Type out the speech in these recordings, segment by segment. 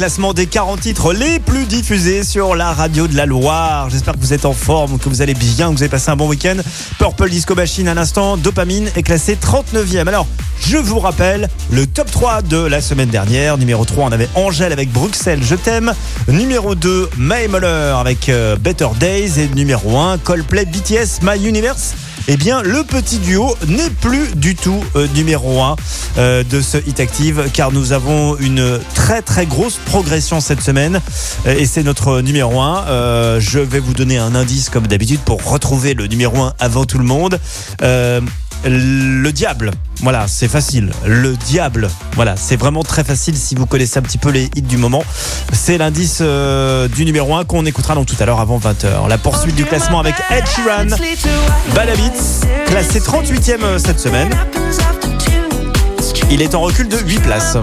Classement des 40 titres les plus diffusés sur la radio de la Loire. J'espère que vous êtes en forme, que vous allez bien, que vous avez passé un bon week-end. Purple Disco Machine, un instant, Dopamine est classé 39e. Alors, je vous rappelle le top 3 de la semaine dernière. Numéro 3, on avait Angèle avec Bruxelles, Je t'aime. Numéro 2, May Muller avec euh, Better Days. Et numéro 1, Coldplay BTS My Universe eh bien le petit duo n'est plus du tout euh, numéro 1 euh, de ce Hit Active car nous avons une très très grosse progression cette semaine Euh, et c'est notre numéro 1. Euh, je vais vous donner un indice comme d'habitude pour retrouver le numéro 1 avant tout le monde. Le diable, voilà, c'est facile. Le diable, voilà, c'est vraiment très facile si vous connaissez un petit peu les hits du moment. C'est l'indice euh, du numéro 1 qu'on écoutera donc tout à l'heure avant 20h. La poursuite du classement avec Ed Sheeran. Bad Habits, classé 38e euh, cette semaine. Il est en recul de 8 places.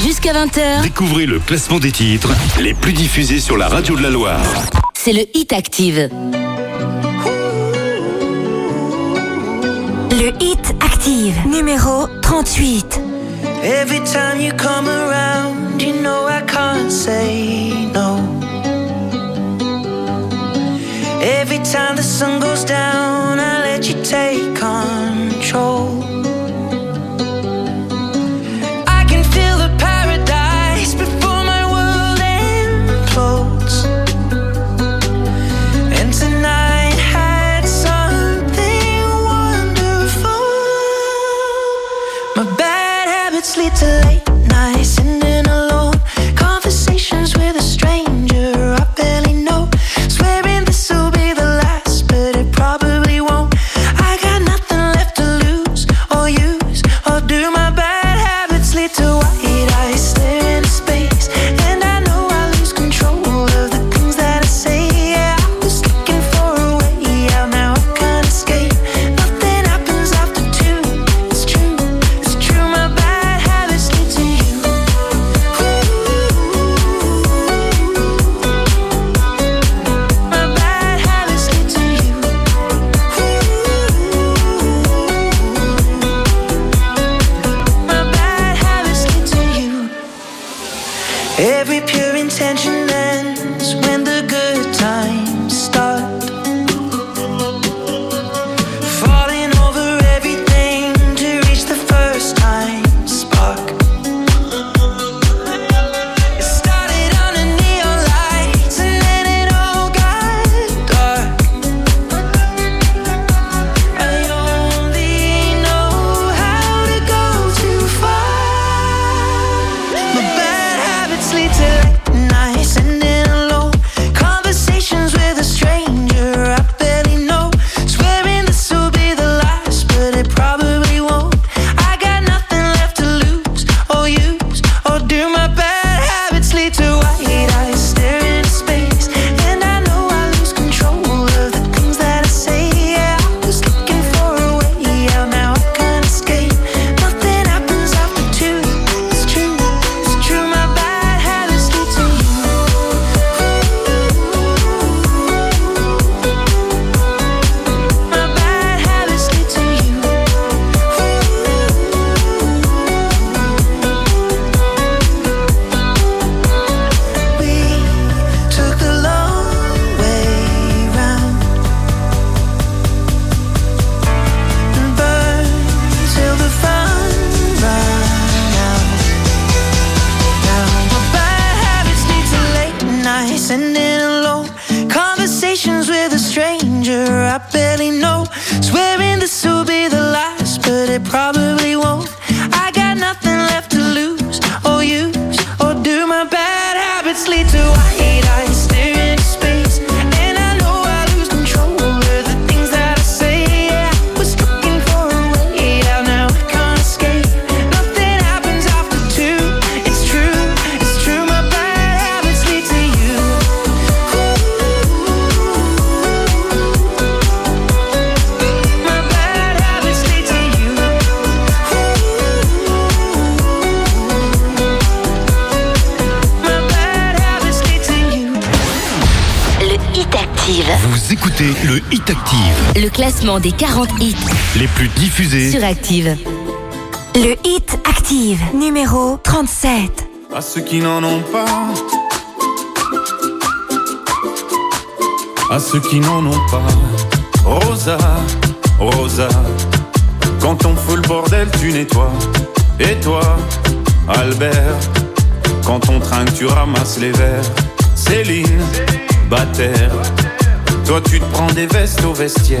Jusqu'à 20h, Découvrez le classement des titres les plus diffusés sur la radio de la Loire. C'est le Hit Active. Le Hit Active, numéro 38. Every time you come around, you know I can't say no. Every time the sun goes down, I classement des 40 hits les plus diffusés sur Active. Le Hit Active, numéro 37. à ceux qui n'en ont pas. À ceux qui n'en ont pas. Rosa, Rosa, quand on fout le bordel, tu nettoies. Et toi, Albert, quand on trinque, tu ramasses les verres. Céline, Bataire, toi tu te prends des vestes au vestiaire.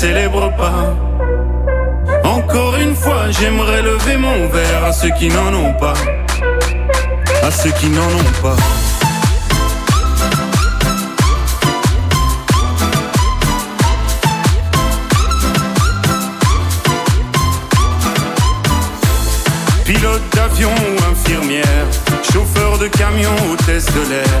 Célèbrent pas. Encore une fois, j'aimerais lever mon verre à ceux qui n'en ont pas. À ceux qui n'en ont pas. Pilote d'avion ou infirmière, chauffeur de camion, hôtesse de l'air,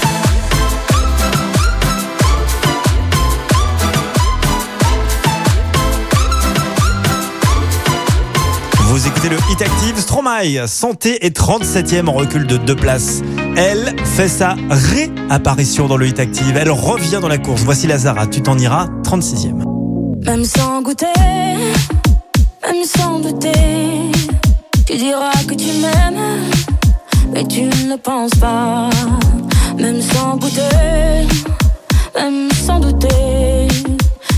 Écoutez le Hit Active, Stromae, Santé est 37e en recul de deux places. Elle fait sa réapparition dans le Hit Active. Elle revient dans la course. Voici Lazara, tu t'en iras, 36e. Même sans goûter, même sans douter, tu diras que tu m'aimes, mais tu ne penses pas. Même sans goûter, même sans douter,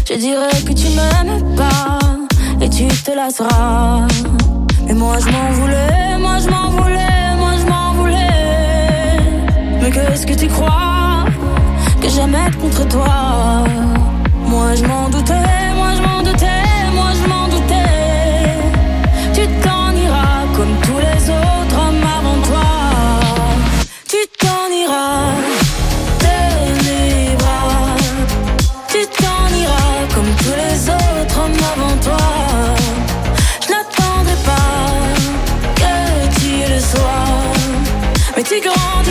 je dirais que tu m'aimes pas, et tu te lasseras. Mais moi je m'en voulais, moi je m'en voulais, moi je m'en voulais. Mais qu'est-ce que tu crois que être contre toi? Moi je m'en doutais, moi je m'en doutais, moi je m'en doutais. Tu t'en iras comme tous les autres Mais tu grandiras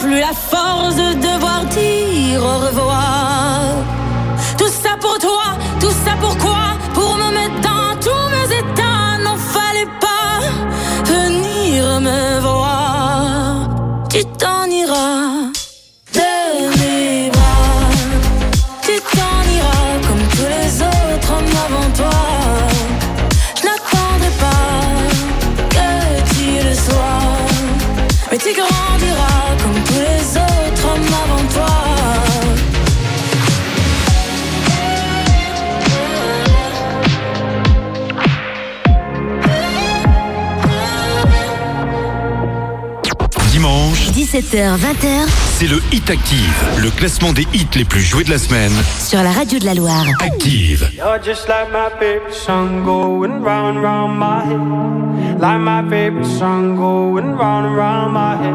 plus la force de devoir dire au revoir. Tout ça pour toi, tout ça pourquoi Pour me mettre dans tous mes états. N'en fallait pas venir me voir. 17h, 20h c'est le Hit Active, le classement des hits les plus joués de la semaine. sur la radio de la Loire. Active. You're just like my favorite song going round and round my head. Like my favorite song going round and round my head.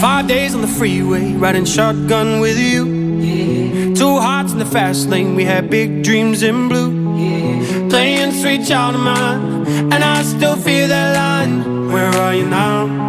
Five days on the freeway, riding shotgun with you. Two hearts in the fast lane, we had big dreams in blue. Playing sweet child of mine, and I still feel that line. Where are you now?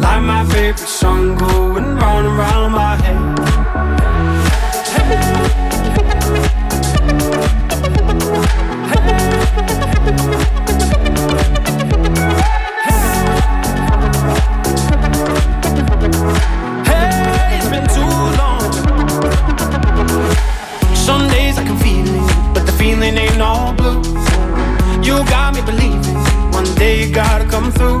Like my favorite song going round and round my head. Hey, it's been too long. Some days I can feel it, but the feeling ain't all blue. You got me believing one day you gotta come through.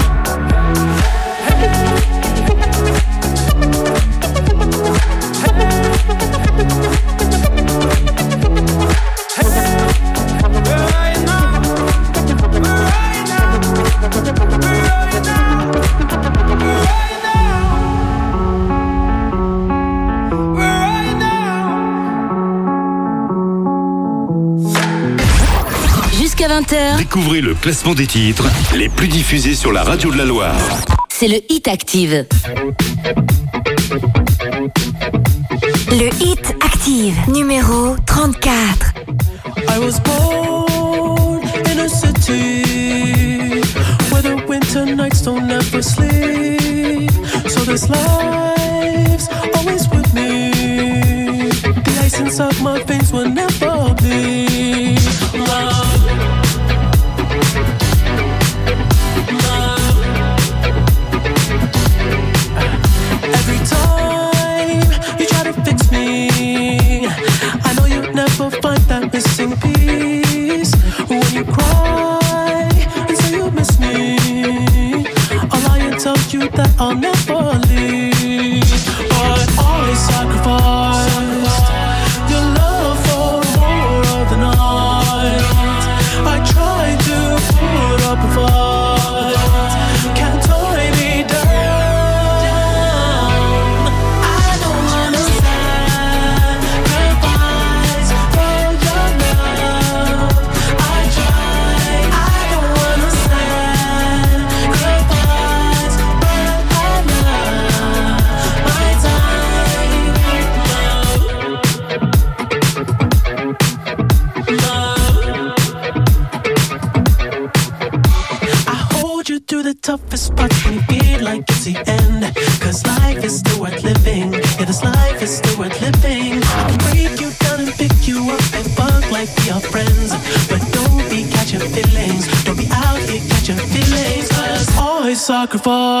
Découvrez le classement des titres les plus diffusés sur la radio de la Loire. c'est le Hit Active. Le Hit Active, numéro 34. I was born in a city where the winter nights don't ever sleep. So this life's always with me. The ice inside my veins will never bleed. Me, I'll lie and tell you that I'll never leave. But I sacrificed sacrifice.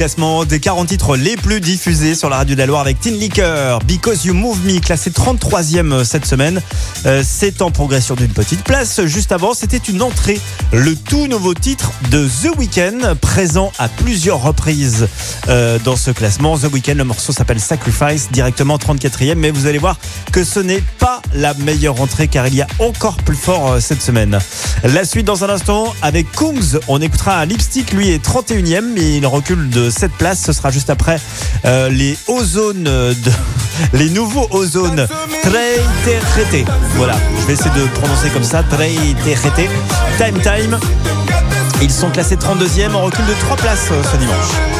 classement des 40 titres les plus diffusés sur la radio de la Loire avec Tin Liquor, Because You Move Me, classé 33e cette semaine. Euh, c'est en progression d'une petite place. Juste avant, c'était une entrée, le tout nouveau titre de The Weeknd, présent à plusieurs reprises euh, dans ce classement. The Weeknd, le morceau s'appelle Sacrifice, directement 34e, mais vous allez voir que ce n'est la meilleure entrée car il y a encore plus fort euh, cette semaine. La suite dans un instant avec Kungs, on écoutera un lipstick, lui est 31e, mais il recule de 7 places. Ce sera juste après euh, les ozones de les nouveaux ozones très traité. Voilà, je vais essayer de prononcer comme ça, très traité. Time Time. Ils sont classés 32e, on recule de 3 places euh, ce dimanche.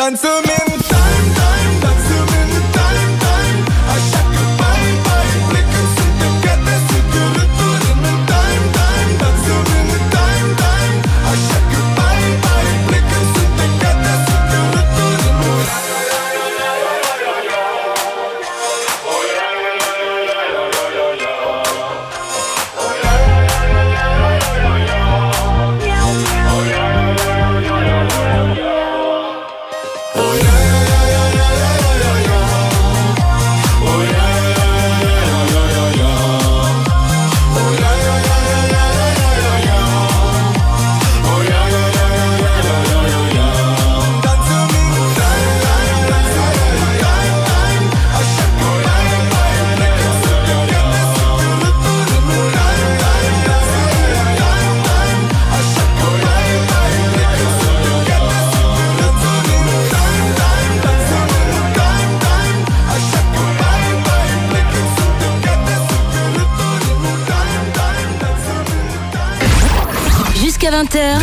Dance to me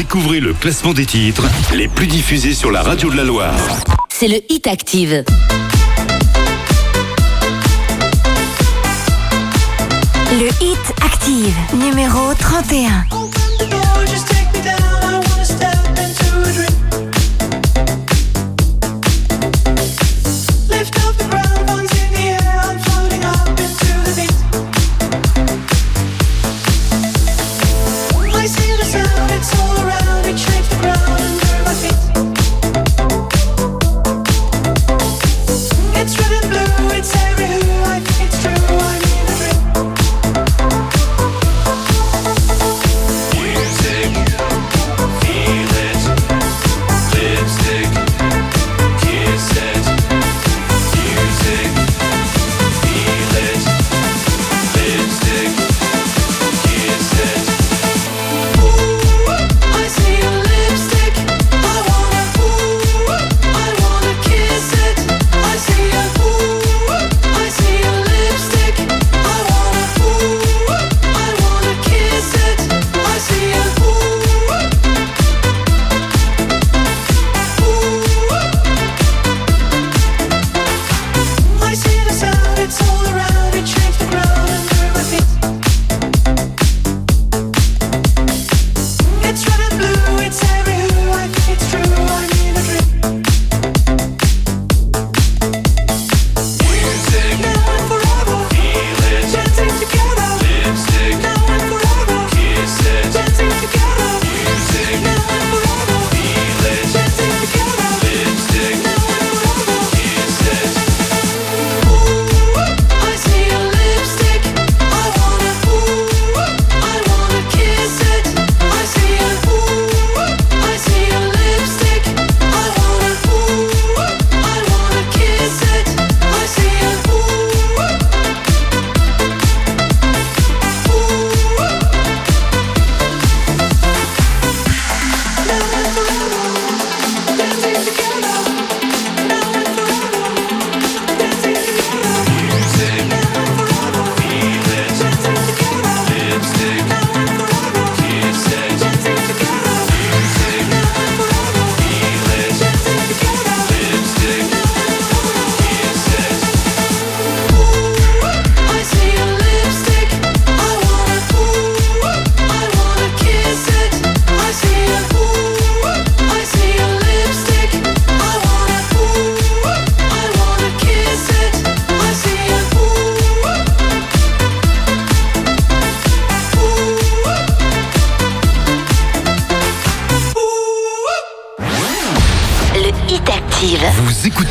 Découvrez le classement des titres les plus diffusés sur la radio de la Loire. c'est le hit active. Le hit active, numéro 31.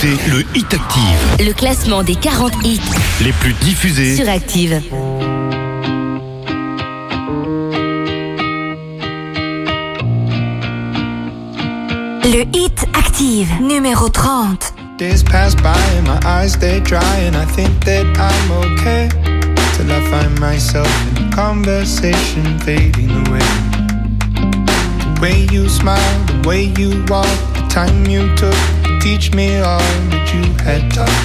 Écoutez le Hit Active, Le classement des 40 hits les plus diffusés sur Active. Le hit Active, numéro 30. Days pass by and my eyes stay dry and I think that I'm okay till I find myself in a conversation fading away. The way you smile, the way you walk, the time you took to teach me all that you had taught.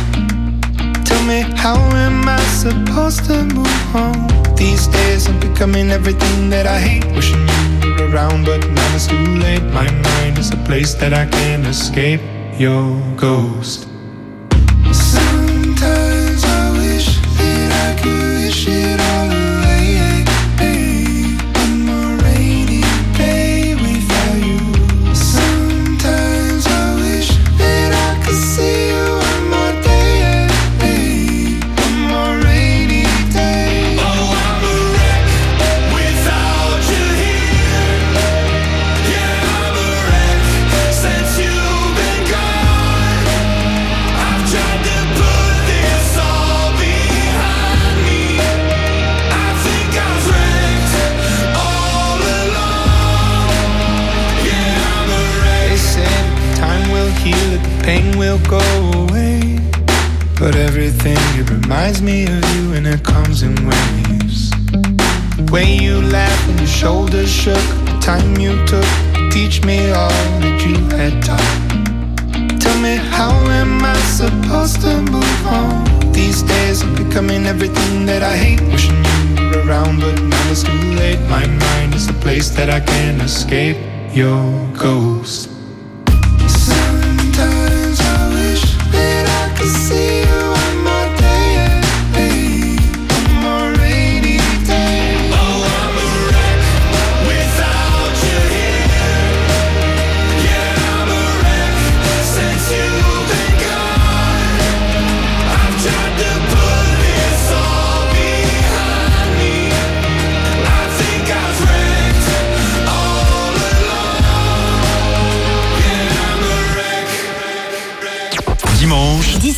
Tell me how am I supposed to move on? These days I'm becoming everything that I hate. Wishing you were around, but now it's too late. My mind is a place that I can't escape. Your ghost. Everything it reminds me of you, and it comes in waves. The way you laughed and your shoulders shook, the time you took to teach me all that you had taught. Tell me, how am I supposed to move on? These days I'm becoming everything that I hate. Wishing you were around, but now it's too late. My mind is a place that I can't escape. Your ghost.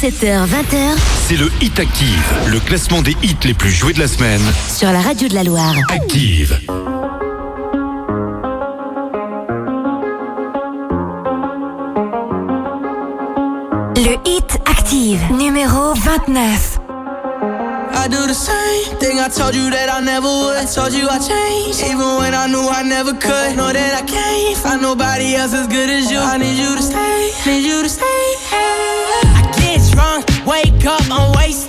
17h-20h, c'est le Hit Active, le classement des hits les plus joués de la semaine. Sur la radio de la Loire. Active. Le Hit Active, numéro 29. I do the same thing I told you that I never would. I told you I changed, even when I knew I never could. Know that I can't find nobody else as good as you. I need you to stay, need you to stay. Drunk, wake up, I'm wasted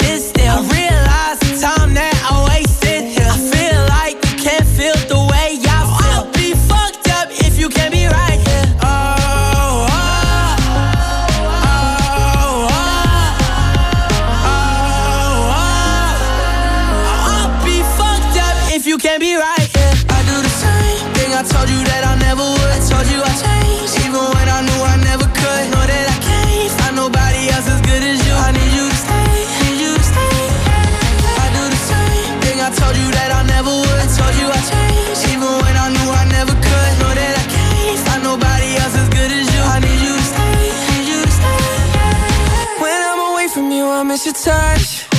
miss your touch.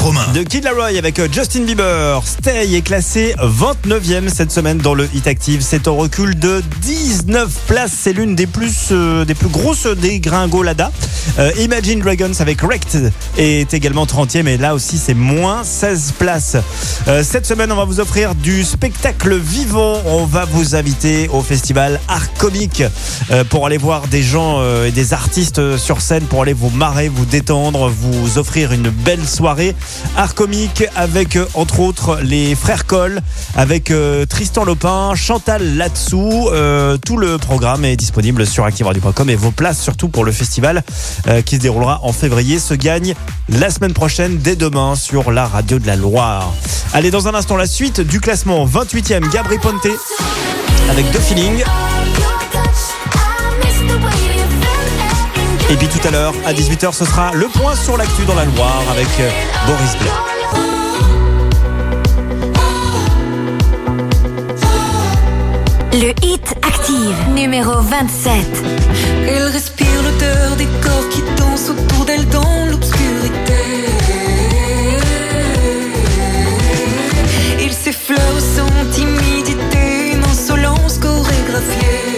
Romain. De Kid Laroi avec euh, Justin Bieber. Stay est classé 29e cette semaine dans le Hit Active. C'est en recul de 19 places. C'est l'une des plus, euh, des plus grosses dégringolades. Euh, Imagine Dragons avec Wrecked est également 30e. Et là aussi, c'est moins 16 places. Euh, cette semaine, on va vous offrir du spectacle vivant. On va vous inviter au festival Art Comique euh, pour aller voir des gens et des artistes sur scène, pour aller vous marrer, vous détendre, vous offrir une belle soirée. Art comique avec euh, entre autres les frères Coll, avec euh, Tristan Lopin, Chantal Latsou. Euh, tout le programme est disponible sur activeradio.com et vos places surtout pour le festival qui se déroulera en février se gagnent la semaine prochaine dès demain sur la radio de la Loire. Allez dans un instant la suite du classement 28e Gabri Ponte avec deux feelings. Et puis tout à l'heure, à 18h, ce sera le point sur l'actu dans la Loire avec euh, Boris Blanc. Le hit active numéro 27. Elle respire l'odeur des corps qui dansent autour d'elle dans l'obscurité. Il s'effleure sans timidité, une insolence chorégraphiée.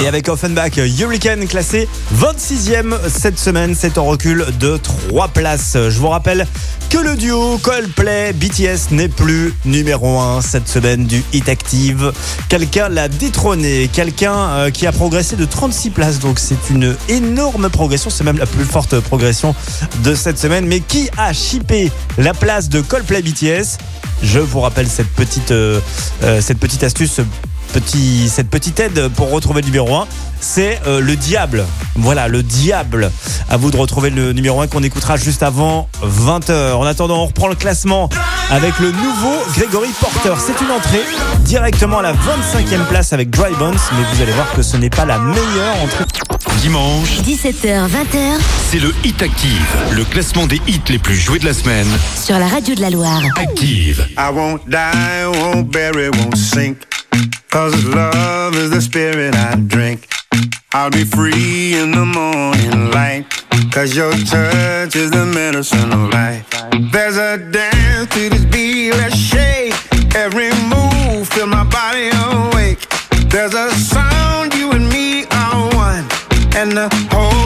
Et avec Offenbach, Hurricane classé 26e cette semaine. C'est en recul de 3 places. Je vous rappelle que le duo Coldplay BTS n'est plus numéro 1 cette semaine du Hit Active. Quelqu'un l'a détrôné, quelqu'un euh, qui a progressé de 36 places. Donc c'est une énorme progression, c'est même la plus forte progression de cette semaine. Mais qui a chippé la place de Coldplay BTS je vous rappelle cette petite, euh, euh, cette petite astuce petit, cette petite aide pour retrouver le numéro 1, c'est euh, le diable. Voilà, le diable. À vous de retrouver le numéro 1 qu'on écoutera juste avant 20h. En attendant, on reprend le classement avec le nouveau Gregory Porter. C'est une entrée directement à la 25e place avec Dry Bones, mais vous allez voir que ce n'est pas la meilleure entrée. Dimanche, 17h, 20h c'est le Hit Active, le classement des hits les plus joués de la semaine. sur la radio de la Loire. Active. I won't die, won't bury, won't sink. Cause love is the spirit I drink. I'll be free in the morning light. Cause your touch is the medicine of life. There's a dance to this beat, let's shake. Every move, feel my body awake. There's a sound, you and me are one. And the home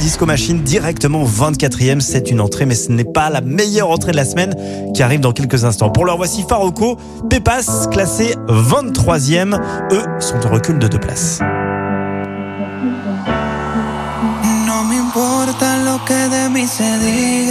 Disco Machine directement 24e. C'est une entrée, mais ce n'est pas la meilleure entrée de la semaine qui arrive dans quelques instants. Pour leur voici Faroco, Pépas, classé 23e. Eux sont en recul de deux places. lo que de se diga.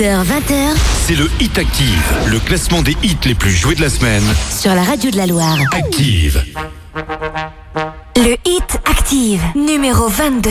20h, c'est le Hit Active, le classement des hits les plus joués de la semaine. Sur la radio de la Loire. Active. Le Hit Active, numéro 22.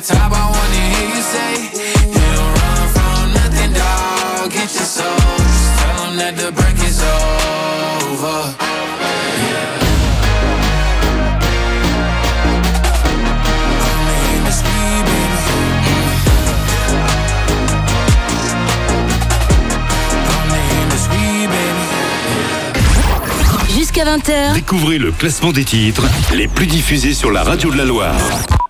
The top, I wanna hear you say, You don't run from nothing, dog. Get your soul, just tell 'em that the break is over. Jusqu'à 20h, Découvrez le classement des titres les plus diffusés sur la radio de la Loire.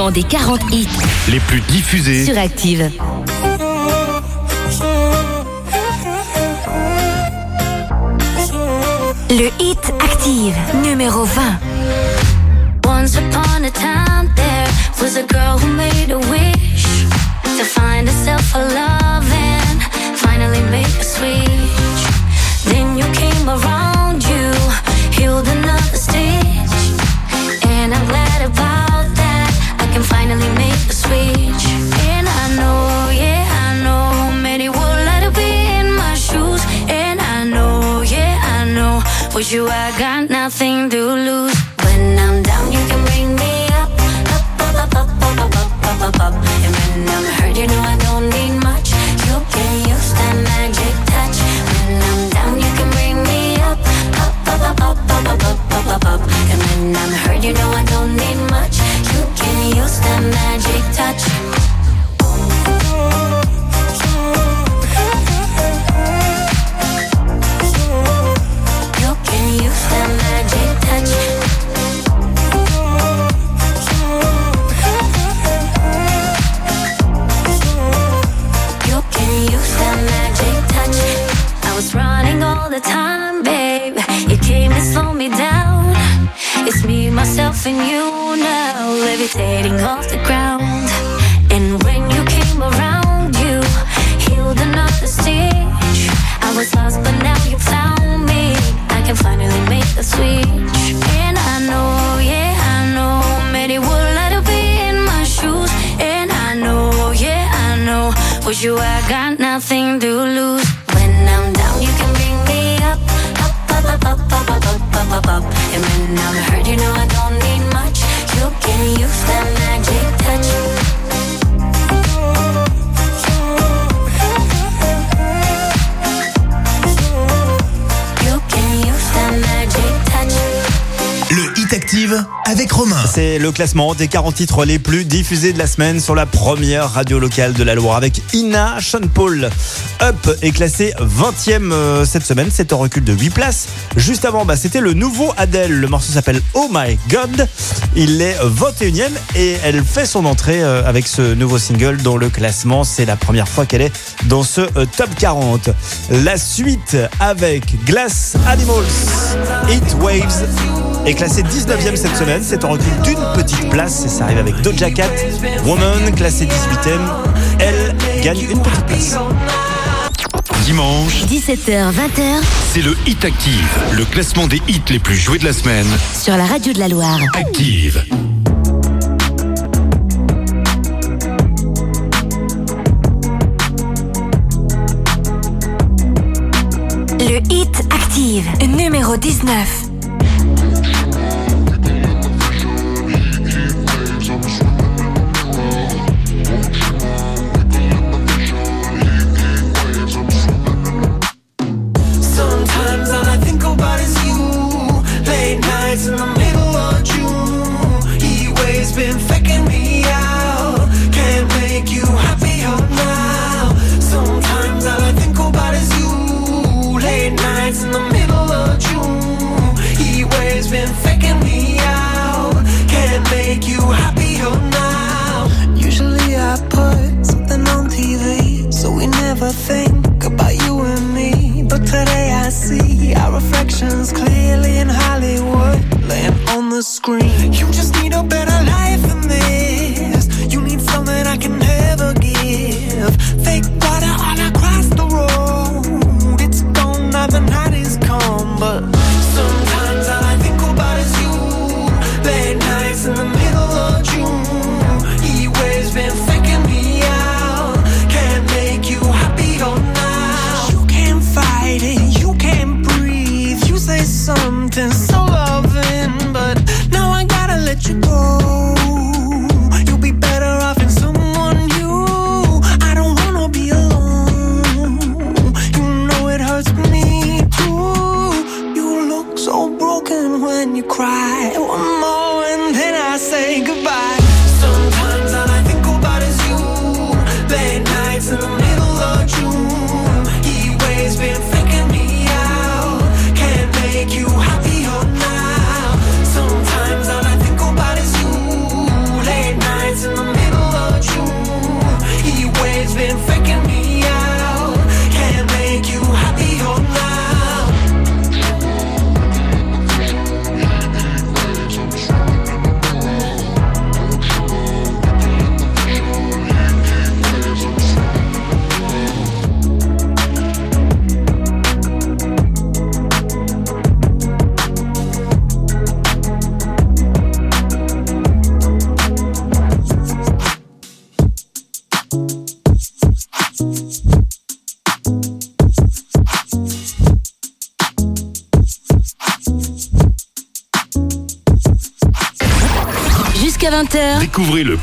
classement des 40 hits les plus diffusés. sur Active. Le Hit Active, numéro 20. Once upon a time, there was a girl who made a wish to find herself a love and finally make a switch. Then you came around, you healed another stitch, can finally make a switch, and I know, yeah, I know many would like to be in my shoes, and I know, yeah, I know. With you, I got nothing to lose. When I'm down, you can bring me up, up, up, up, up, up, up, up, up. And when I'm hurt, you know I don't need much. You can use that magic touch. When I'm down, you can bring me up, up, up, up, up, up, up, up, up, up, up. And when I'm hurt, you know I magic touch. Classement des 40 titres les plus diffusés de la semaine sur la première radio locale de la Loire avec Ina Sean Paul. Up est classé 20e euh, cette semaine, c'est un recul de 8 places. Juste avant, bah, c'était le nouveau Adele. Le morceau s'appelle Oh My God. Il est 21e et elle fait son entrée euh, avec ce nouveau single dans le classement. C'est la première fois qu'elle est dans ce euh, top 40. La suite avec Glass Animals, Heat Waves est classé 19e cette semaine. C'est en recul d'une petite place et ça arrive avec Doja Cat. Woman, classé 18e, elle gagne une petite place. Dimanche, 17h-20h, c'est le Hit Active, le classement des hits les plus joués de la semaine. Sur la radio de la Loire. Active. Le Hit Active, numéro 19.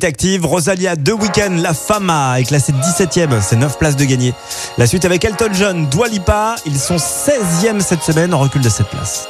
suite active. Rosalia, deux week-ends, La Fama est classée 17ème, c'est 9 places de gagné. La suite avec Elton John, Dua Lipa, ils sont 16e cette semaine en recul de 7 places.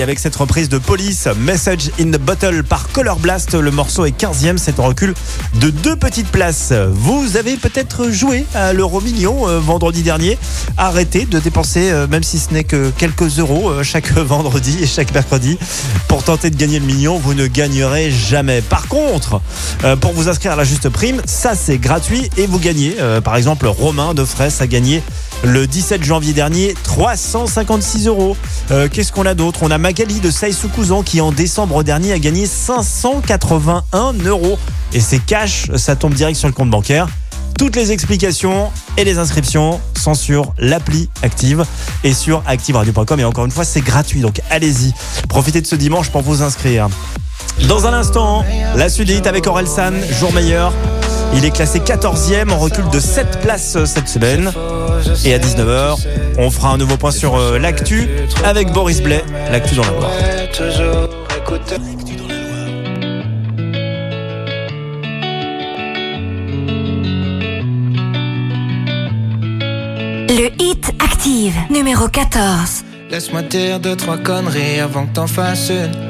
Et avec cette reprise de Police, Message in the Bottle par Color Blast, le morceau est 15e, c'est un recul de deux petites places. Vous avez peut-être joué à l'euro million euh, vendredi dernier. Arrêtez de dépenser, euh, même si ce n'est que quelques euros euh, chaque vendredi et chaque mercredi pour tenter de gagner le million. Vous ne gagnerez jamais. Par contre, pour vous inscrire à la juste prime, ça c'est gratuit et vous gagnez. Par exemple, Romain de Fraisse a gagné le 17 janvier dernier 356 euros. Euh, Qu'est-ce qu'on a d'autre? On a Magali de Saïsou-Couzan qui en décembre dernier a gagné 581 euros. Et c'est cash, ça tombe direct sur le compte bancaire. Toutes les explications et les inscriptions sont sur l'appli Active et sur activeradio.com. Et encore une fois, c'est gratuit, donc allez-y. Profitez de ce dimanche pour vous inscrire. Dans un instant, la hits avec Orelsan, jour meilleur. Il est classé 14e, on recule de 7 places euh, cette semaine. Et à 19h, on fera un nouveau point sur euh, l'actu avec Boris Blais, l'actu dans la Loire. Le Hit Active, numéro 14. Laisse-moi dire deux, trois conneries avant que t'en fasses une.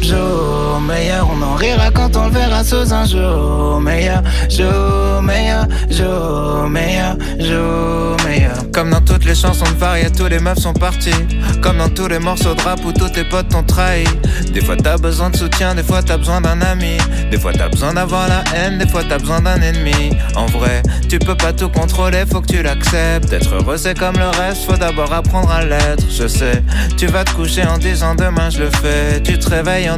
meilleur. On en rira quand on le verra sous un jour meilleur, jour meilleur, jour meilleur, jour meilleur. Comme dans toutes les chansons de Faria, tous les meufs sont partis. Comme dans tous les morceaux de rap où tous tes potes t'ont trahi. Des fois t'as besoin de soutien, des fois t'as besoin d'un ami. Des fois t'as besoin d'avoir la haine, des fois t'as besoin d'un ennemi. En vrai, tu peux pas tout contrôler, faut que tu l'acceptes. Être heureux c'est comme le reste, faut d'abord apprendre à l'être. Je sais, tu vas te coucher en disant demain je le fais. Tu te réveilles en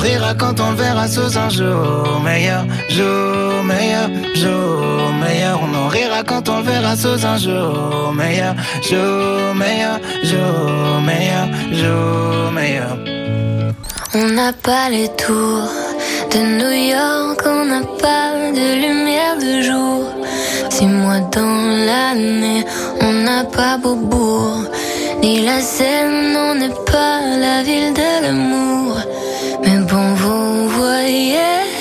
On rira quand on verra sous un jour meilleur, jour meilleur, jour meilleur. On en rira quand on verra sous un jour meilleur, jour meilleur, jour meilleur, jour meilleur. On n'a pas les tours de New York, on n'a pas de lumière de jour. Six mois dans l'année, on n'a pas Beaubourg, ni la Seine, on n'est pas la ville de l'amour. Mais bon, vous voyez.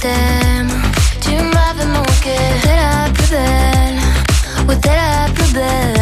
T'aime. Tu m'avais manqué, t'es la plus belle, oui, t'es la plus belle.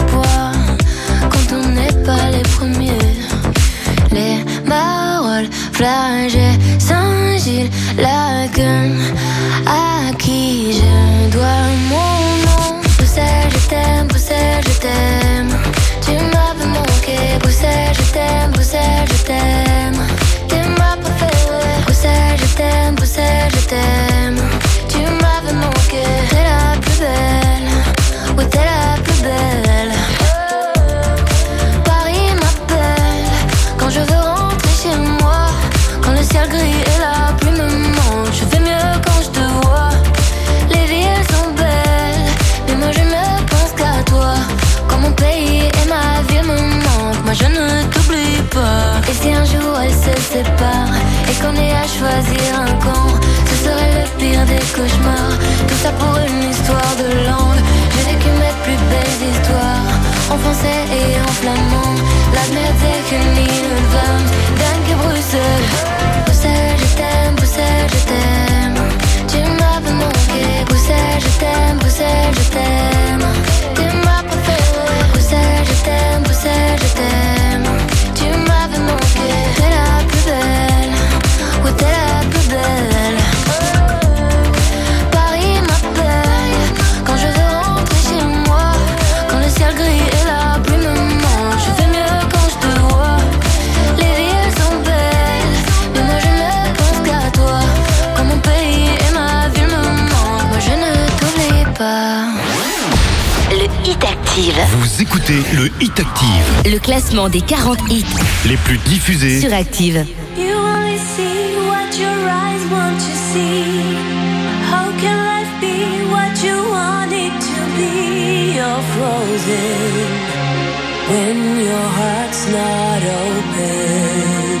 Quand on n'est pas les premiers. Les paroles, flagey, Saint-Gilles, la gueule, à qui je dois mon nom? Bruxelles, je t'aime, Bruxelles, je t'aime. Tu m'avais manqué, Bruxelles, je t'aime, Bruxelles, je t'aime. T'es ma préférée, Bruxelles, je t'aime, Bruxelles, je t'aime. Tu m'avais manqué, t'es et qu'on ait à choisir un camp, ce serait le pire des cauchemars. Tout ça pour une histoire de langue. J'ai vécu mes plus belles histoires en français et en flamand. La merde c'est qu'une ligne vingt, dingue que Bruxelles. Bruxelles, je t'aime, Bruxelles, je t'aime. Tu m'avais manqué, Bruxelles, je t'aime, Bruxelles, je t'aime. Active. Vous écoutez le Hit Active. Le classement des 40 hits Les plus diffusés sur Active. You only see what what your eyes want to see. How can life be what you want it to be? You're frozen when your heart's not open.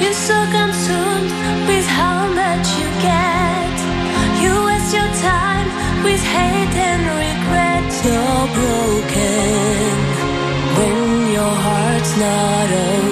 You're so consumed with how much you get. Not open.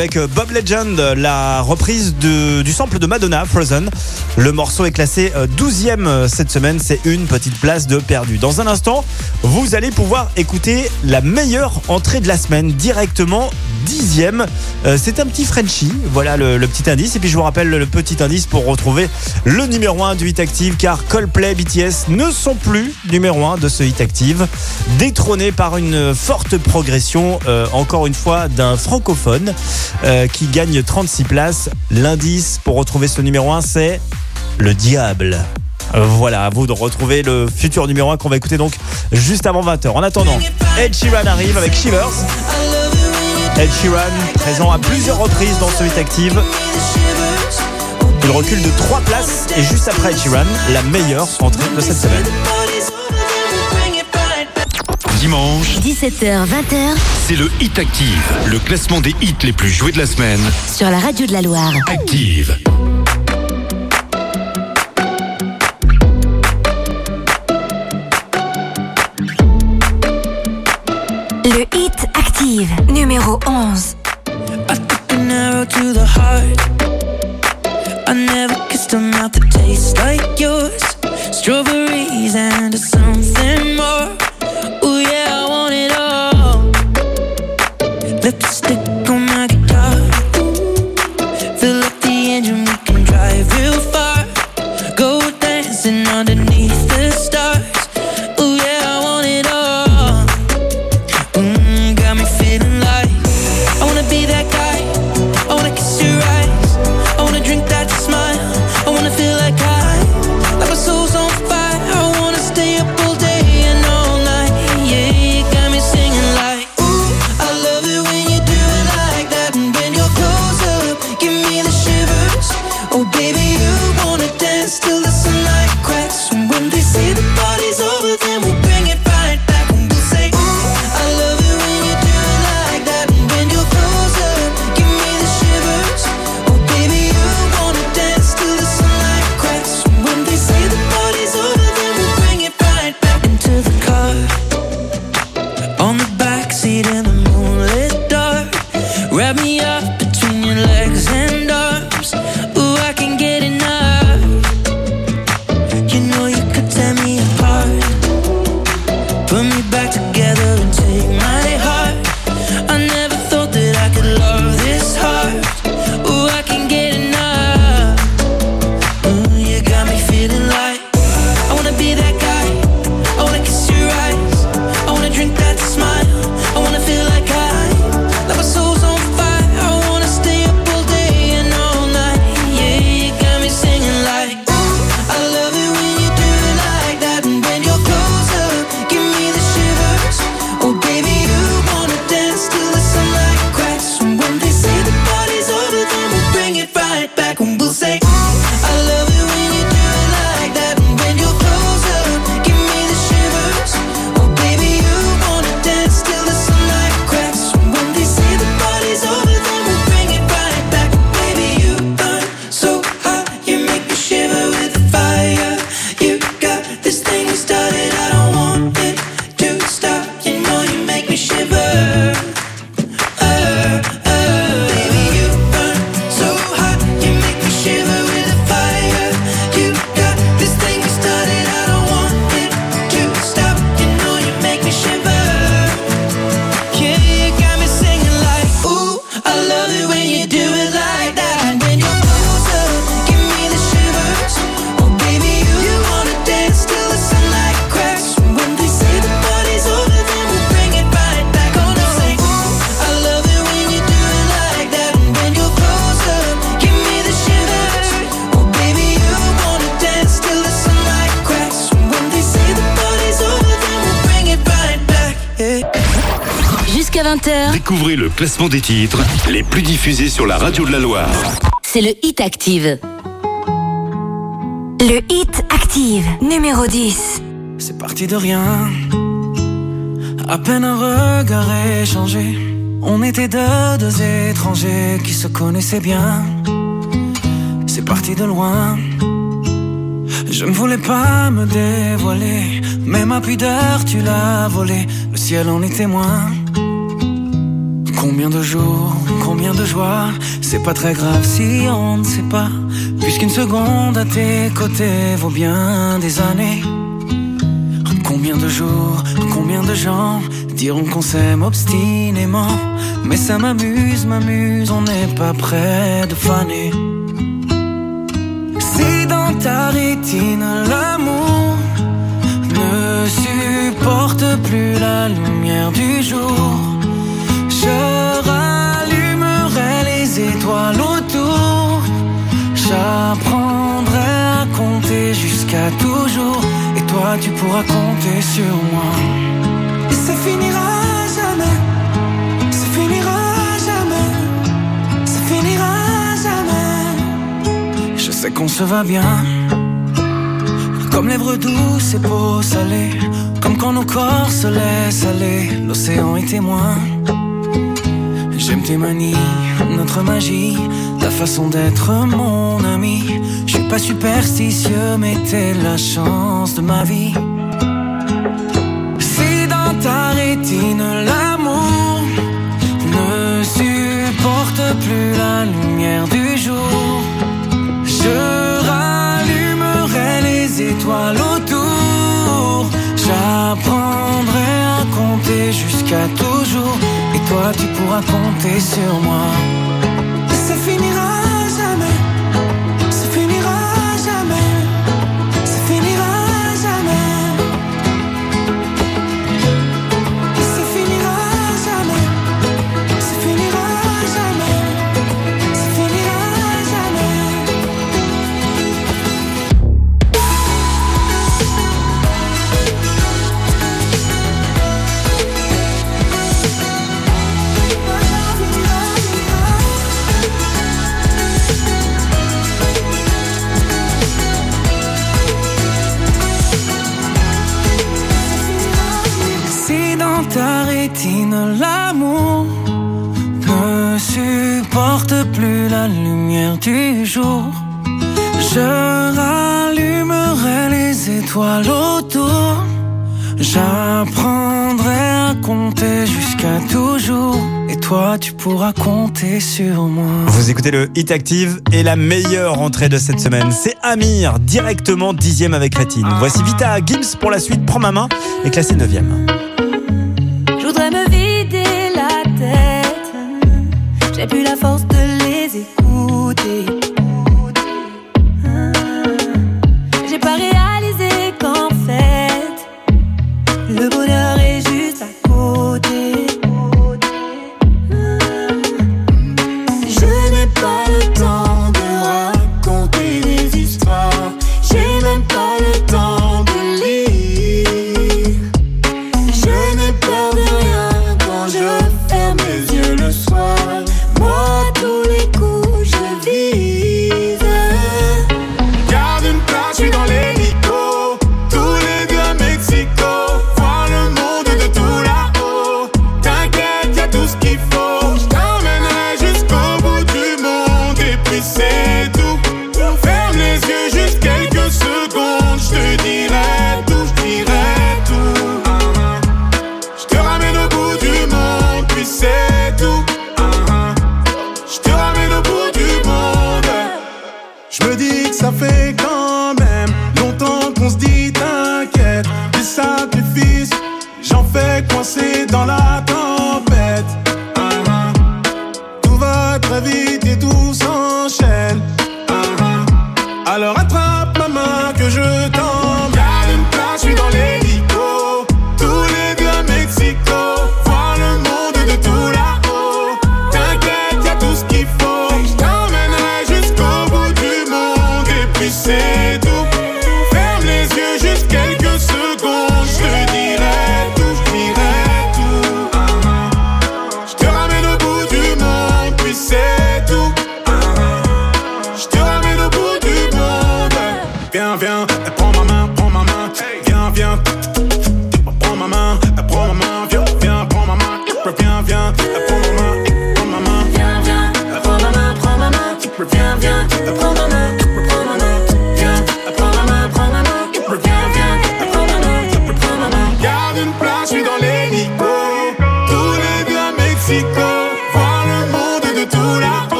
Avec euh, Bob Legend, la reprise du sample de Madonna, Frozen. Le morceau est classé euh, 12e euh, cette semaine, c'est une petite place de perdu. Dans un instant, vous allez pouvoir écouter la meilleure entrée de la semaine directement 10e. Euh, c'est un petit Frenchie, voilà le, petit indice. Et puis je vous rappelle le petit indice pour retrouver le numéro 1 du Hit Active, car Coldplay, BTS ne sont plus numéro 1 de ce Hit Active, détrôné par une forte progression, euh, encore une fois, d'un francophone euh, qui gagne 36 places. L'indice pour retrouver ce numéro 1, c'est le diable. Voilà, à vous de retrouver le futur numéro 1 qu'on va écouter donc juste avant 20h. En attendant, Ed Sheeran arrive avec Shivers. Ed Sheeran, présent à plusieurs reprises dans ce hit active. Il recule de 3 places et juste après Ed Sheeran, la meilleure entrée de cette semaine. Dimanche, 17h, 20h c'est le Hit Active, le classement des hits les plus joués de la semaine. sur la radio de la Loire. Active. Numéro 11. I took an arrow to the heart. I never kissed a mouth that tastes like yours. Strawberries and Découvrez le classement des titres les plus diffusés sur la radio de la Loire. C'est le Hit Active. Le Hit Active, numéro 10. C'est parti de rien. À peine un regard échangé. On était deux, deux étrangers qui se connaissaient bien. C'est parti de loin. Je ne voulais pas me dévoiler, mais ma pudeur tu l'as volée, le ciel en est témoin. Combien de jours, combien de joies, c'est pas très grave si on ne sait pas. Puisqu'une seconde à tes côtés vaut bien des années. Combien de jours, combien de gens diront qu'on s'aime obstinément. Mais ça m'amuse, m'amuse, on n'est pas près de faner. Si dans ta rétine l'amour ne supporte plus la lumière du jour je rallumerai les étoiles autour. J'apprendrai à compter jusqu'à toujours. Et toi, tu pourras compter sur moi. Et ça finira jamais. Ça finira jamais. Ça finira jamais. Je sais qu'on se va bien. Comme lèvres douces et peaux salées. Comme quand nos corps se laissent aller. L'océan est témoin notre magie, ta façon d'être mon ami. Je suis pas superstitieux, mais t'es la chance de ma vie. Si dans ta rétine l'amour ne supporte plus la lumière du jour, je rallumerai les étoiles autour. J'apprendrai à compter jusqu'à toujours toi tu pourras compter sur moi. l'amour ne supporte plus la lumière du jour. Je rallumerai les étoiles autour. J'apprendrai à compter jusqu'à toujours. Et toi, tu pourras compter sur moi. Vous écoutez le Hit Active et la meilleure entrée de cette semaine, c'est Amir, directement dixième avec Rétine. Voici Vita Gims pour la suite. Prends ma main et classé neuvième.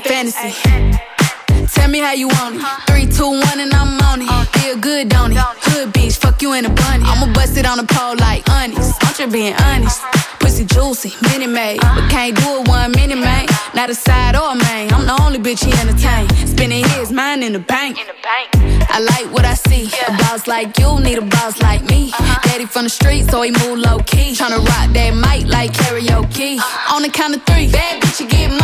fantasy. Tell me how you want it. Three, two, one, and I'm on it. Uh. Feel good, don't it? Hood bitch, fuck you in a bunny. I'ma bust it on the pole like honest. Aren't you being honest? Uh-huh. Pussy juicy, mini made, uh-huh. but can't do it one mini man. Not a side or a main. I'm the only bitch he entertain. Spinning his mind in the bank. I like what I see. A boss like you need a boss like me. Uh-huh. Daddy from the street, so he move low key. Tryna rock that mic like karaoke. On the count of three, bad bitch, you get money.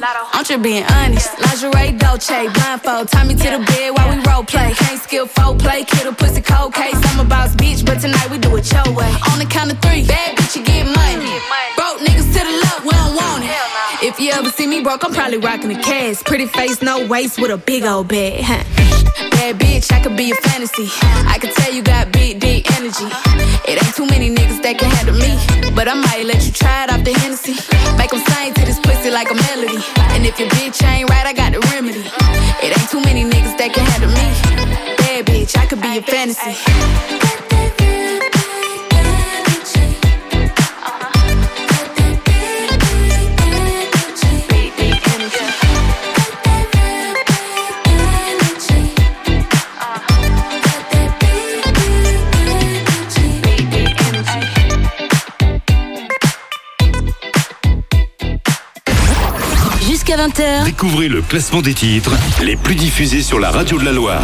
Put 'em on. it. I'm just being honest. Lingerie, Dolce, blindfold. Tie me to the bed while we role play. Can't skill foul play, kid a pussy cold case. I'm a boss bitch, but tonight we do it your way. On the count of three, bad bitch, you get money. Broke niggas to the left, we don't want it. If you ever see me broke, I'm probably rocking a cast. Pretty face, no waist, with a big old bag. Huh? Bad bitch, I could be a fantasy. I could tell you got big, deep energy. It ain't too many niggas that can handle me. But I might let you try it off the Hennessy. Make them sing to this pussy like a melody. And if your bitch ain't right, I got the remedy. It ain't too many niggas that can handle me. Bad bitch, I could be a fantasy. 20h, Découvrez le classement des titres les plus diffusés sur la radio de la Loire.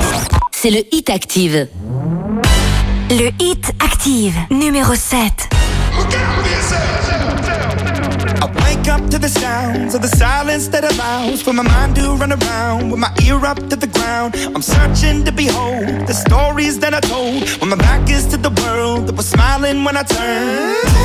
c'est le Hit Active. Le Hit Active, numéro 7. I wake up to the sounds of the silence that allows for my mind to run around with my ear up to the ground. I'm searching to behold the stories that I told when my back is to the world that was smiling when I turned.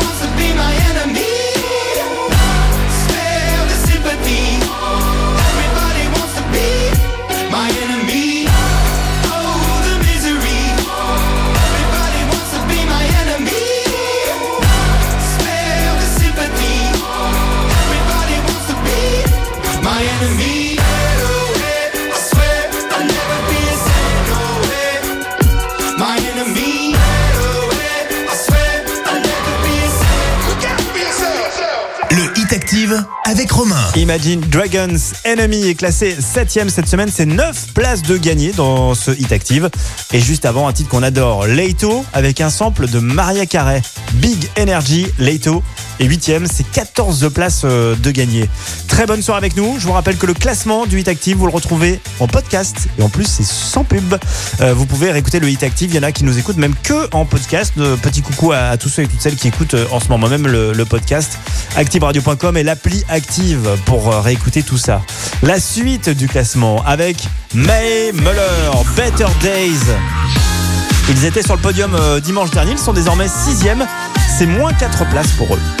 Avec Romain. Imagine Dragons Enemy est classé 7ème cette semaine. C'est 9 places de gagner dans ce Hit Active. Et juste avant, un titre qu'on adore, Leito, avec un sample de Maria Carey. Big Energy, Leito. Et 8ème, c'est 14 places euh, de gagner. Très bonne soirée avec nous. Je vous rappelle que le classement du Hit Active, vous le retrouvez en podcast. Et en plus, c'est sans pub. Euh, vous pouvez réécouter le Hit Active. Il y en a qui nous écoutent même que en podcast. Euh, Petit coucou à, tous ceux et toutes celles qui écoutent en ce moment même le, podcast. ActiveRadio.com et l'appli Active pour réécouter tout ça. La suite du classement avec May Muller, Better Days. Ils étaient sur le podium dimanche dernier. Ils sont désormais sixième. C'est moins 4 places pour eux.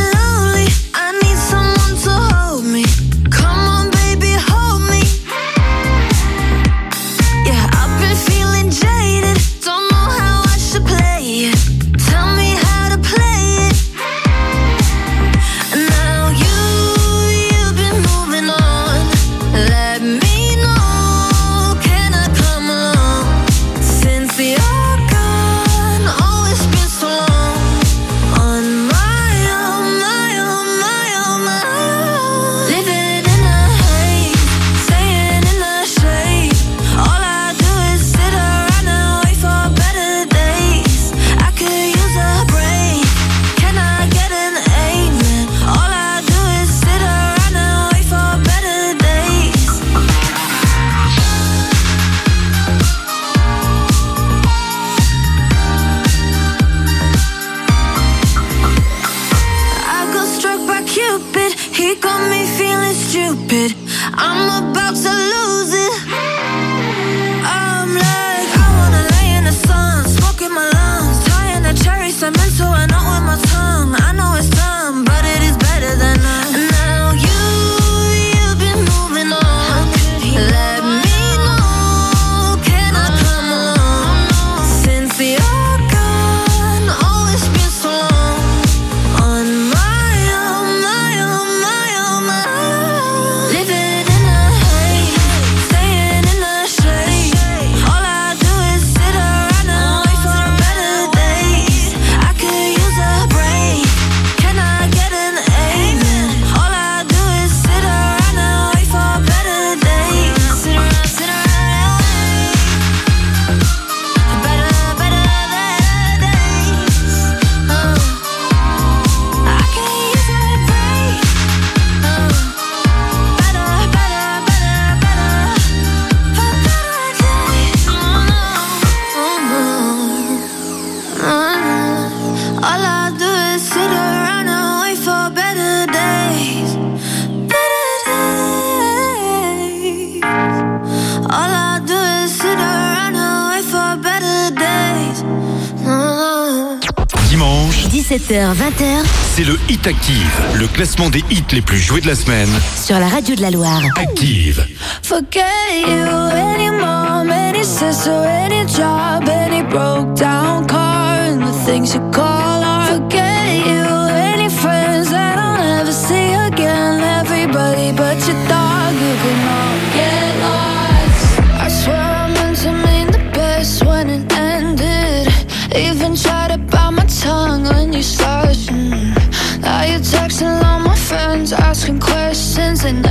17h, 20h c'est le Hit Active, le classement des hits les plus joués de la semaine. sur la radio de la Loire. Active. Forget you, any mom, any sister, any job, any broke down car, and the things you call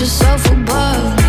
Yourself above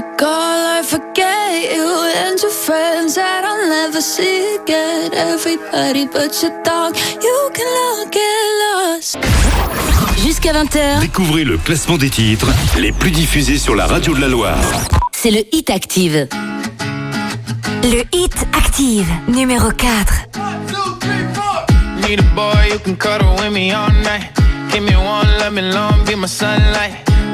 the things you call. I forget you and your friends that I'll never see again. Everybody but your dog, you can all get lost. Jusqu'à 20h, Découvrez le classement des titres les plus diffusés sur la radio de la Loire. c'est le Hit Active. Le Hit Active, numéro 4. Need a boy you can cuddle with me all night. Give me one, let me long, be my sunlight.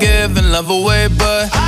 I'm not forgiving, love away, but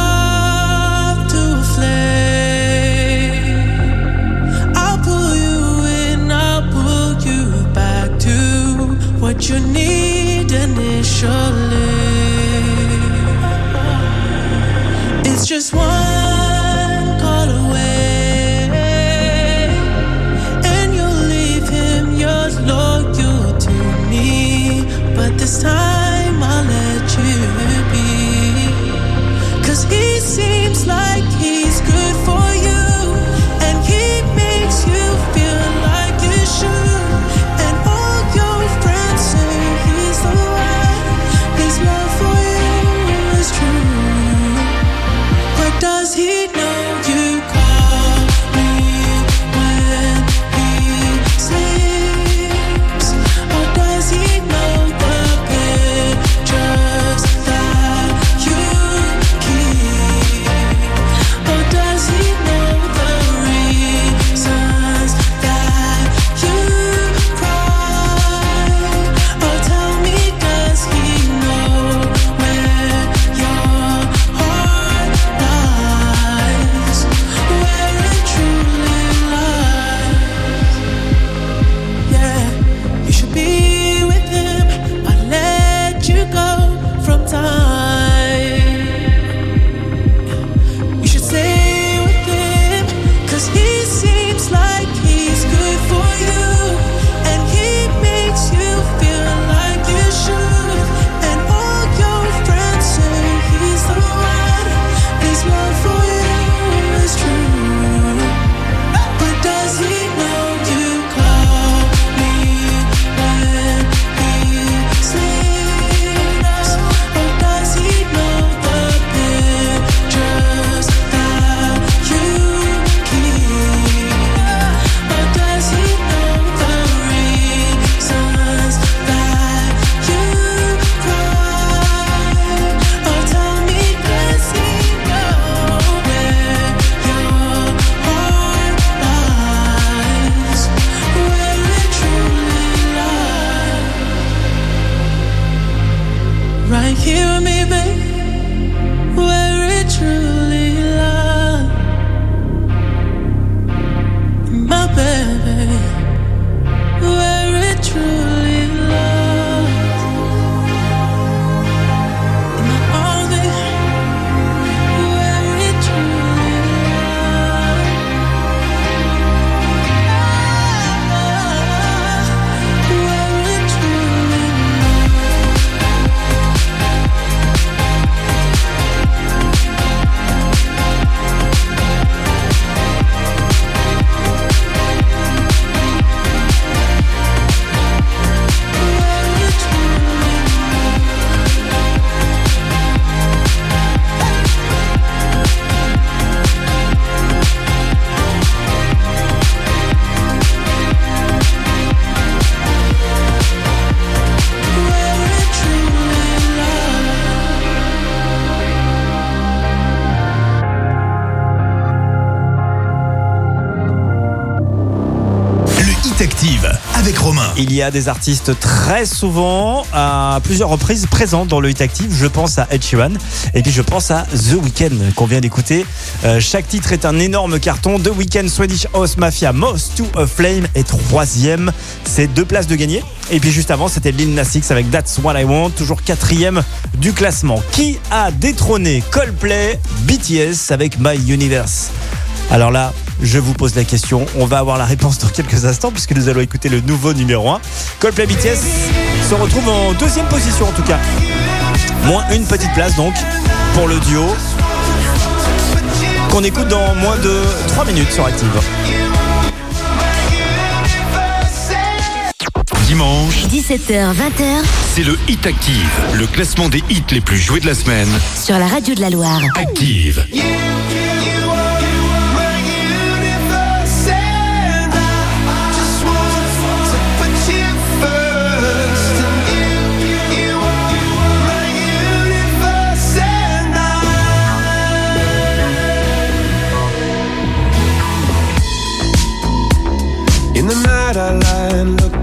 这里。Il y a des artistes très souvent, à plusieurs reprises, présents dans le Hit Active. Je pense à Ed Sheeran et puis je pense à The Weeknd qu'on vient d'écouter. Euh, chaque titre est un énorme carton. The Weeknd, Swedish House Mafia, Most to a Flame est troisième. C'est deux places de gagner. Et puis juste avant, c'était Lil Nas avec That's What I Want, toujours quatrième du classement. Qui a détrôné Coldplay, BTS avec My Universe? Alors là, je vous pose la question. On va avoir la réponse dans quelques instants puisque nous allons écouter le nouveau numéro 1. Coldplay BTS se retrouve en deuxième position en tout cas. Moins une petite place donc pour le duo qu'on écoute dans moins de 3 minutes sur Active. Dimanche, 17h, 20h c'est le Hit Active, le classement des hits les plus joués de la semaine. sur la radio de la Loire. Active.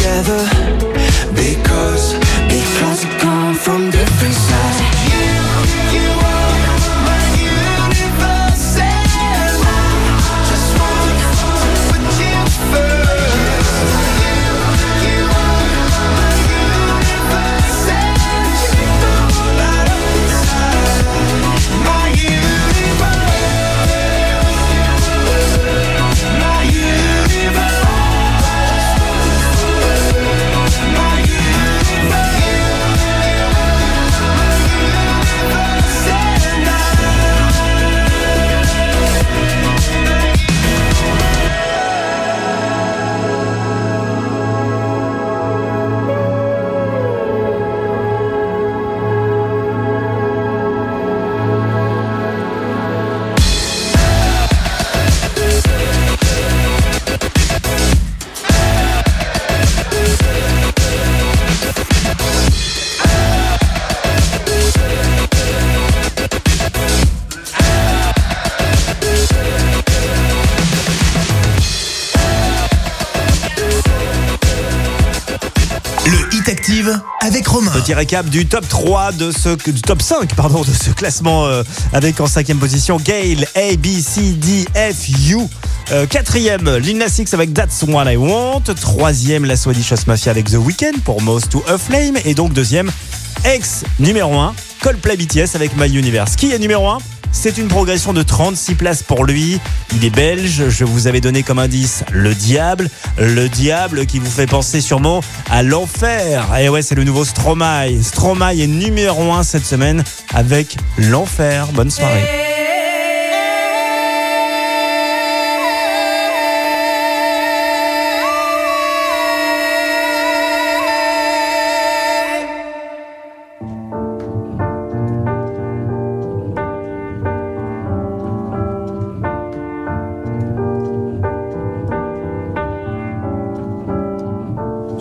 Together Because, Petit récap du top 3 de ce top 5 pardon de ce classement euh, avec en cinquième position Gail A B C D F U. Euh, quatrième, Lil Nas X avec That's What I Want. Troisième, la Swedish House Mafia avec The Weeknd pour Most to a Flame. Et donc deuxième, ex numéro 1, Coldplay BTS avec My Universe. Qui est numéro 1 c'est une progression de 36 places pour lui. Il est belge. Je vous avais donné comme indice le diable. Le diable qui vous fait penser sûrement à l'enfer. Et ouais, c'est le nouveau Stromae. Stromae est numéro 1 cette semaine avec l'enfer. Bonne soirée.